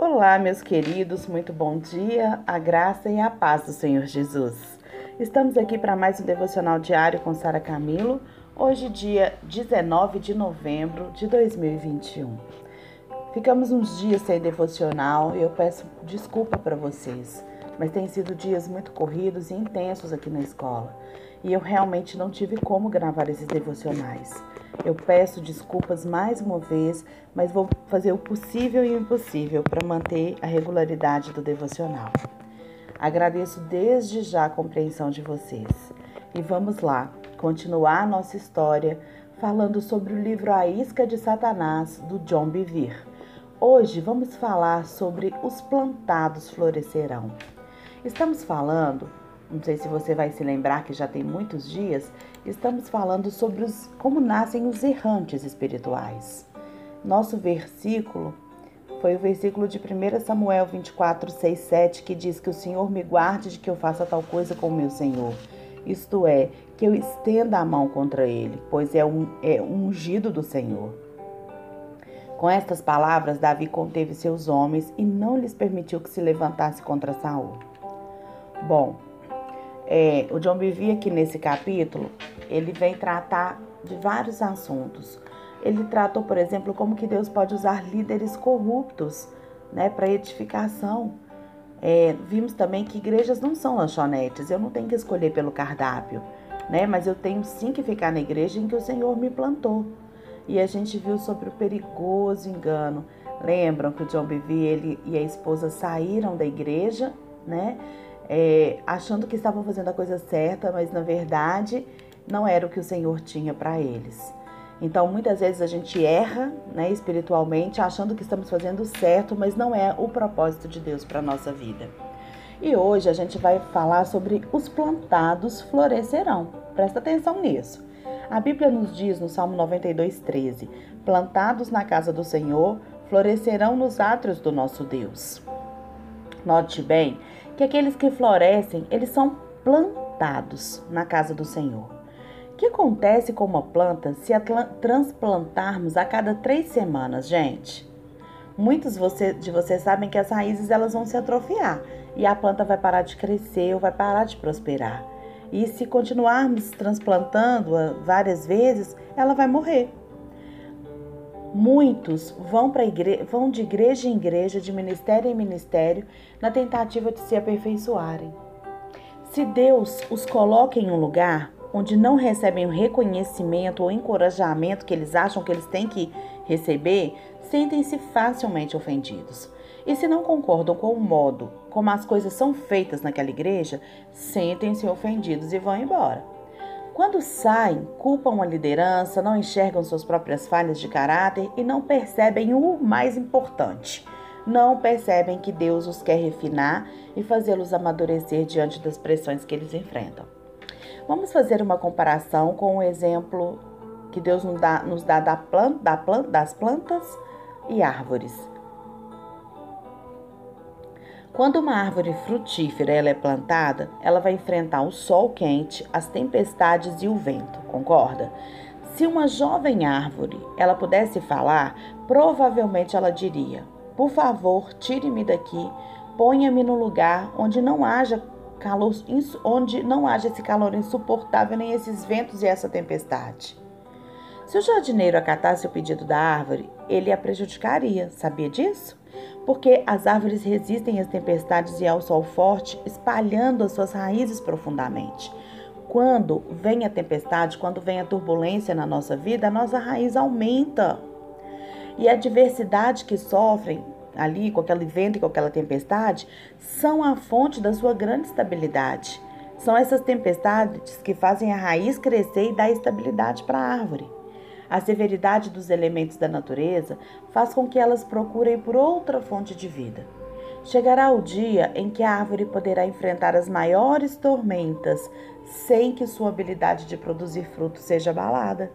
Olá, meus queridos, muito bom dia, a graça e a paz do Senhor Jesus. Estamos aqui para mais um devocional diário com Sara Camilo, hoje, dia 19 de novembro de 2021. Ficamos uns dias sem devocional e eu peço desculpa para vocês, mas têm sido dias muito corridos e intensos aqui na escola e eu realmente não tive como gravar esses devocionais. Eu peço desculpas mais uma vez, mas vou fazer o possível e o impossível para manter a regularidade do devocional. Agradeço desde já a compreensão de vocês. E vamos lá, continuar nossa história falando sobre o livro A Isca de Satanás, do John Bevere. Hoje vamos falar sobre os plantados florescerão. Estamos falando não sei se você vai se lembrar que já tem muitos dias, estamos falando sobre os, como nascem os errantes espirituais. Nosso versículo foi o versículo de 1 Samuel 24, 6, 7, que diz que o Senhor me guarde de que eu faça tal coisa com o meu Senhor. Isto é, que eu estenda a mão contra ele, pois é um, é ungido do Senhor. Com estas palavras, Davi conteve seus homens e não lhes permitiu que se levantasse contra Saul. Bom, é, o John Bevere aqui nesse capítulo, ele vem tratar de vários assuntos. Ele tratou, por exemplo, como que Deus pode usar líderes corruptos né, para edificação. É, vimos também que igrejas não são lanchonetes, eu não tenho que escolher pelo cardápio, né? Mas eu tenho sim que ficar na igreja em que o Senhor me plantou. E a gente viu sobre o perigoso engano. Lembram que o John Bevere ele e a esposa saíram da igreja, né? É, achando que estavam fazendo a coisa certa, mas na verdade não era o que o Senhor tinha para eles. Então, muitas vezes a gente erra, né, espiritualmente, achando que estamos fazendo certo, mas não é o propósito de Deus para nossa vida. E hoje a gente vai falar sobre os plantados florescerão. Presta atenção nisso. A Bíblia nos diz no Salmo 92:13: Plantados na casa do Senhor, florescerão nos átrios do nosso Deus. Note bem que aqueles que florescem, eles são plantados na casa do Senhor. O que acontece com uma planta se a transplantarmos a cada três semanas, gente? Muitos de vocês sabem que as raízes elas vão se atrofiar e a planta vai parar de crescer ou vai parar de prosperar. E se continuarmos transplantando-a várias vezes, ela vai morrer. Muitos vão, igre... vão de igreja em igreja, de ministério em ministério, na tentativa de se aperfeiçoarem. Se Deus os coloca em um lugar onde não recebem o reconhecimento ou encorajamento que eles acham que eles têm que receber, sentem-se facilmente ofendidos. E se não concordam com o modo como as coisas são feitas naquela igreja, sentem-se ofendidos e vão embora. Quando saem, culpam a liderança, não enxergam suas próprias falhas de caráter e não percebem o mais importante. Não percebem que Deus os quer refinar e fazê-los amadurecer diante das pressões que eles enfrentam. Vamos fazer uma comparação com o exemplo que Deus nos dá, nos dá da planta, da planta, das plantas e árvores. Quando uma árvore frutífera ela é plantada, ela vai enfrentar o sol quente, as tempestades e o vento, concorda? Se uma jovem árvore ela pudesse falar, provavelmente ela diria: Por favor, tire-me daqui, ponha-me no lugar onde não haja calor, onde não haja esse calor insuportável, nem esses ventos e essa tempestade. Se o jardineiro acatasse o pedido da árvore, ele a prejudicaria, sabia disso? porque as árvores resistem às tempestades e ao sol forte, espalhando as suas raízes profundamente. Quando vem a tempestade, quando vem a turbulência na nossa vida, a nossa raiz aumenta. E a diversidade que sofrem ali com aquele vento e com aquela tempestade são a fonte da sua grande estabilidade. São essas tempestades que fazem a raiz crescer e dar estabilidade para a árvore. A severidade dos elementos da natureza faz com que elas procurem por outra fonte de vida. Chegará o dia em que a árvore poderá enfrentar as maiores tormentas sem que sua habilidade de produzir frutos seja abalada.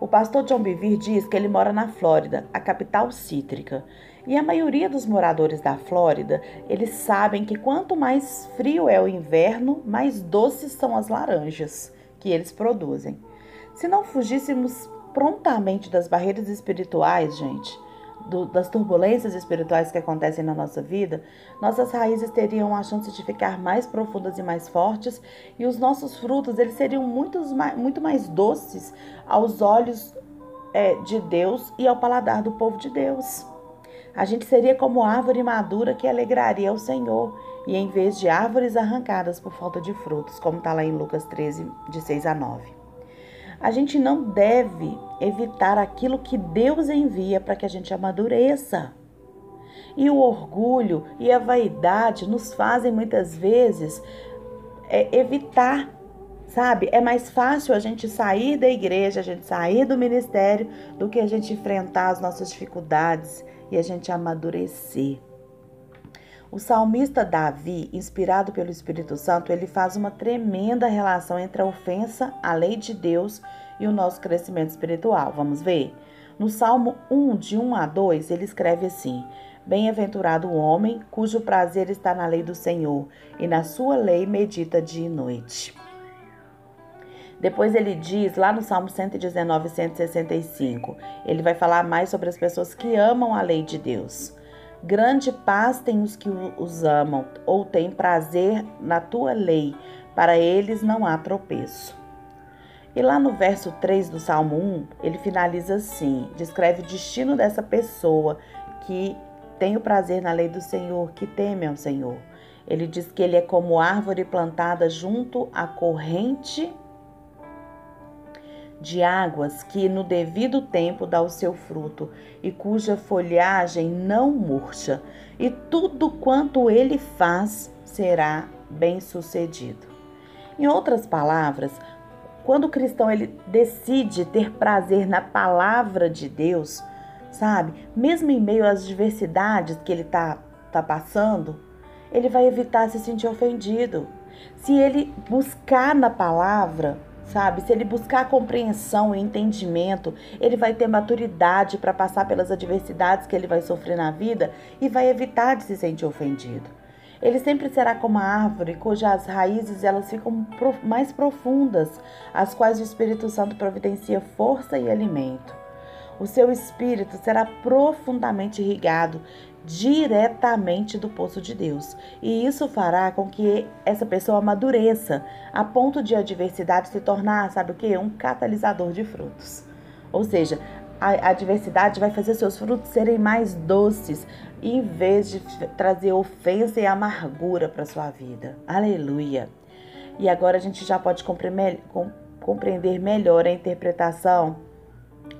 O pastor John Bevere diz que ele mora na Flórida, a capital cítrica, e a maioria dos moradores da Flórida, eles sabem que quanto mais frio é o inverno, mais doces são as laranjas que eles produzem. Se não fugíssemos prontamente das barreiras espirituais, gente, do, das turbulências espirituais que acontecem na nossa vida, nossas raízes teriam a chance de ficar mais profundas e mais fortes, e os nossos frutos eles seriam muito, mais doces aos olhos é, de Deus e ao paladar do povo de Deus. A gente seria como árvore madura que alegraria o Senhor, e em vez de árvores arrancadas por falta de frutos, como está lá em Lucas 13, de 6 a 9. A gente não deve evitar aquilo que Deus envia para que a gente amadureça. E o orgulho e a vaidade nos fazem muitas vezes é, evitar, sabe? É mais fácil a gente sair da igreja, a gente sair do ministério, do que a gente enfrentar as nossas dificuldades e a gente amadurecer. O salmista Davi, inspirado pelo Espírito Santo, ele faz uma tremenda relação entre a ofensa à lei de Deus e o nosso crescimento espiritual. Vamos ver? No Salmo 1, de 1 a 2, ele escreve assim: Bem-aventurado o homem cujo prazer está na lei do Senhor, e na sua lei medita dia e noite. Depois ele diz, lá no Salmo 119, 165, ele vai falar mais sobre as pessoas que amam a lei de Deus. Grande paz tem os que os amam, ou têm prazer na tua lei, para eles não há tropeço. E lá no verso 3 do Salmo 1, ele finaliza assim: descreve o destino dessa pessoa que tem o prazer na lei do Senhor, que teme ao Senhor. Ele diz que ele é como árvore plantada junto à corrente de águas que no devido tempo dá o seu fruto e cuja folhagem não murcha, e tudo quanto ele faz será bem-sucedido. Em outras palavras, quando o cristão ele decide ter prazer na palavra de Deus, sabe? Mesmo em meio às diversidades que ele tá, tá passando, ele vai evitar se sentir ofendido. Se ele buscar na palavra, sabe? Se ele buscar compreensão e entendimento, ele vai ter maturidade para passar pelas adversidades que ele vai sofrer na vida e vai evitar de se sentir ofendido. Ele sempre será como a árvore cujas raízes elas ficam mais profundas, as quais o Espírito Santo providencia força e alimento. O seu espírito será profundamente irrigado diretamente do poço de Deus. E isso fará com que essa pessoa amadureça a ponto de a adversidade se tornar, sabe o que? Um catalisador de frutos. Ou seja, a adversidade vai fazer seus frutos serem mais doces, em vez de trazer ofensa e amargura para sua vida. Aleluia. E agora a gente já pode compreender melhor a interpretação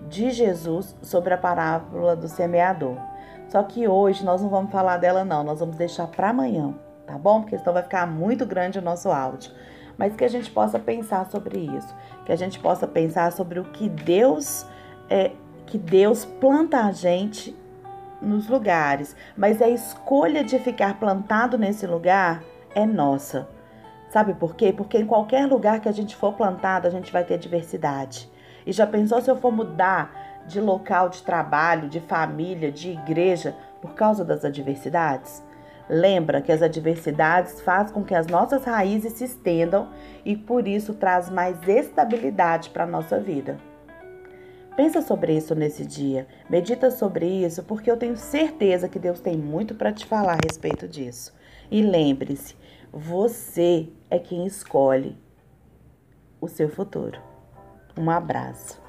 de Jesus sobre a parábola do semeador. Só que hoje nós não vamos falar dela não, nós vamos deixar para amanhã, tá bom? Porque senão vai ficar muito grande o nosso áudio. Mas que a gente possa pensar sobre isso, que a gente possa pensar sobre o que Deus é, que Deus planta a gente nos lugares, mas a escolha de ficar plantado nesse lugar é nossa. Sabe por quê? Porque em qualquer lugar que a gente for plantado, a gente vai ter diversidade. E já pensou se eu for mudar de local de trabalho, de família, de igreja, por causa das adversidades? Lembra que as adversidades fazem com que as nossas raízes se estendam e por isso traz mais estabilidade para a nossa vida. Pensa sobre isso nesse dia, medita sobre isso, porque eu tenho certeza que Deus tem muito para te falar a respeito disso. E lembre-se, você é quem escolhe o seu futuro. Um abraço.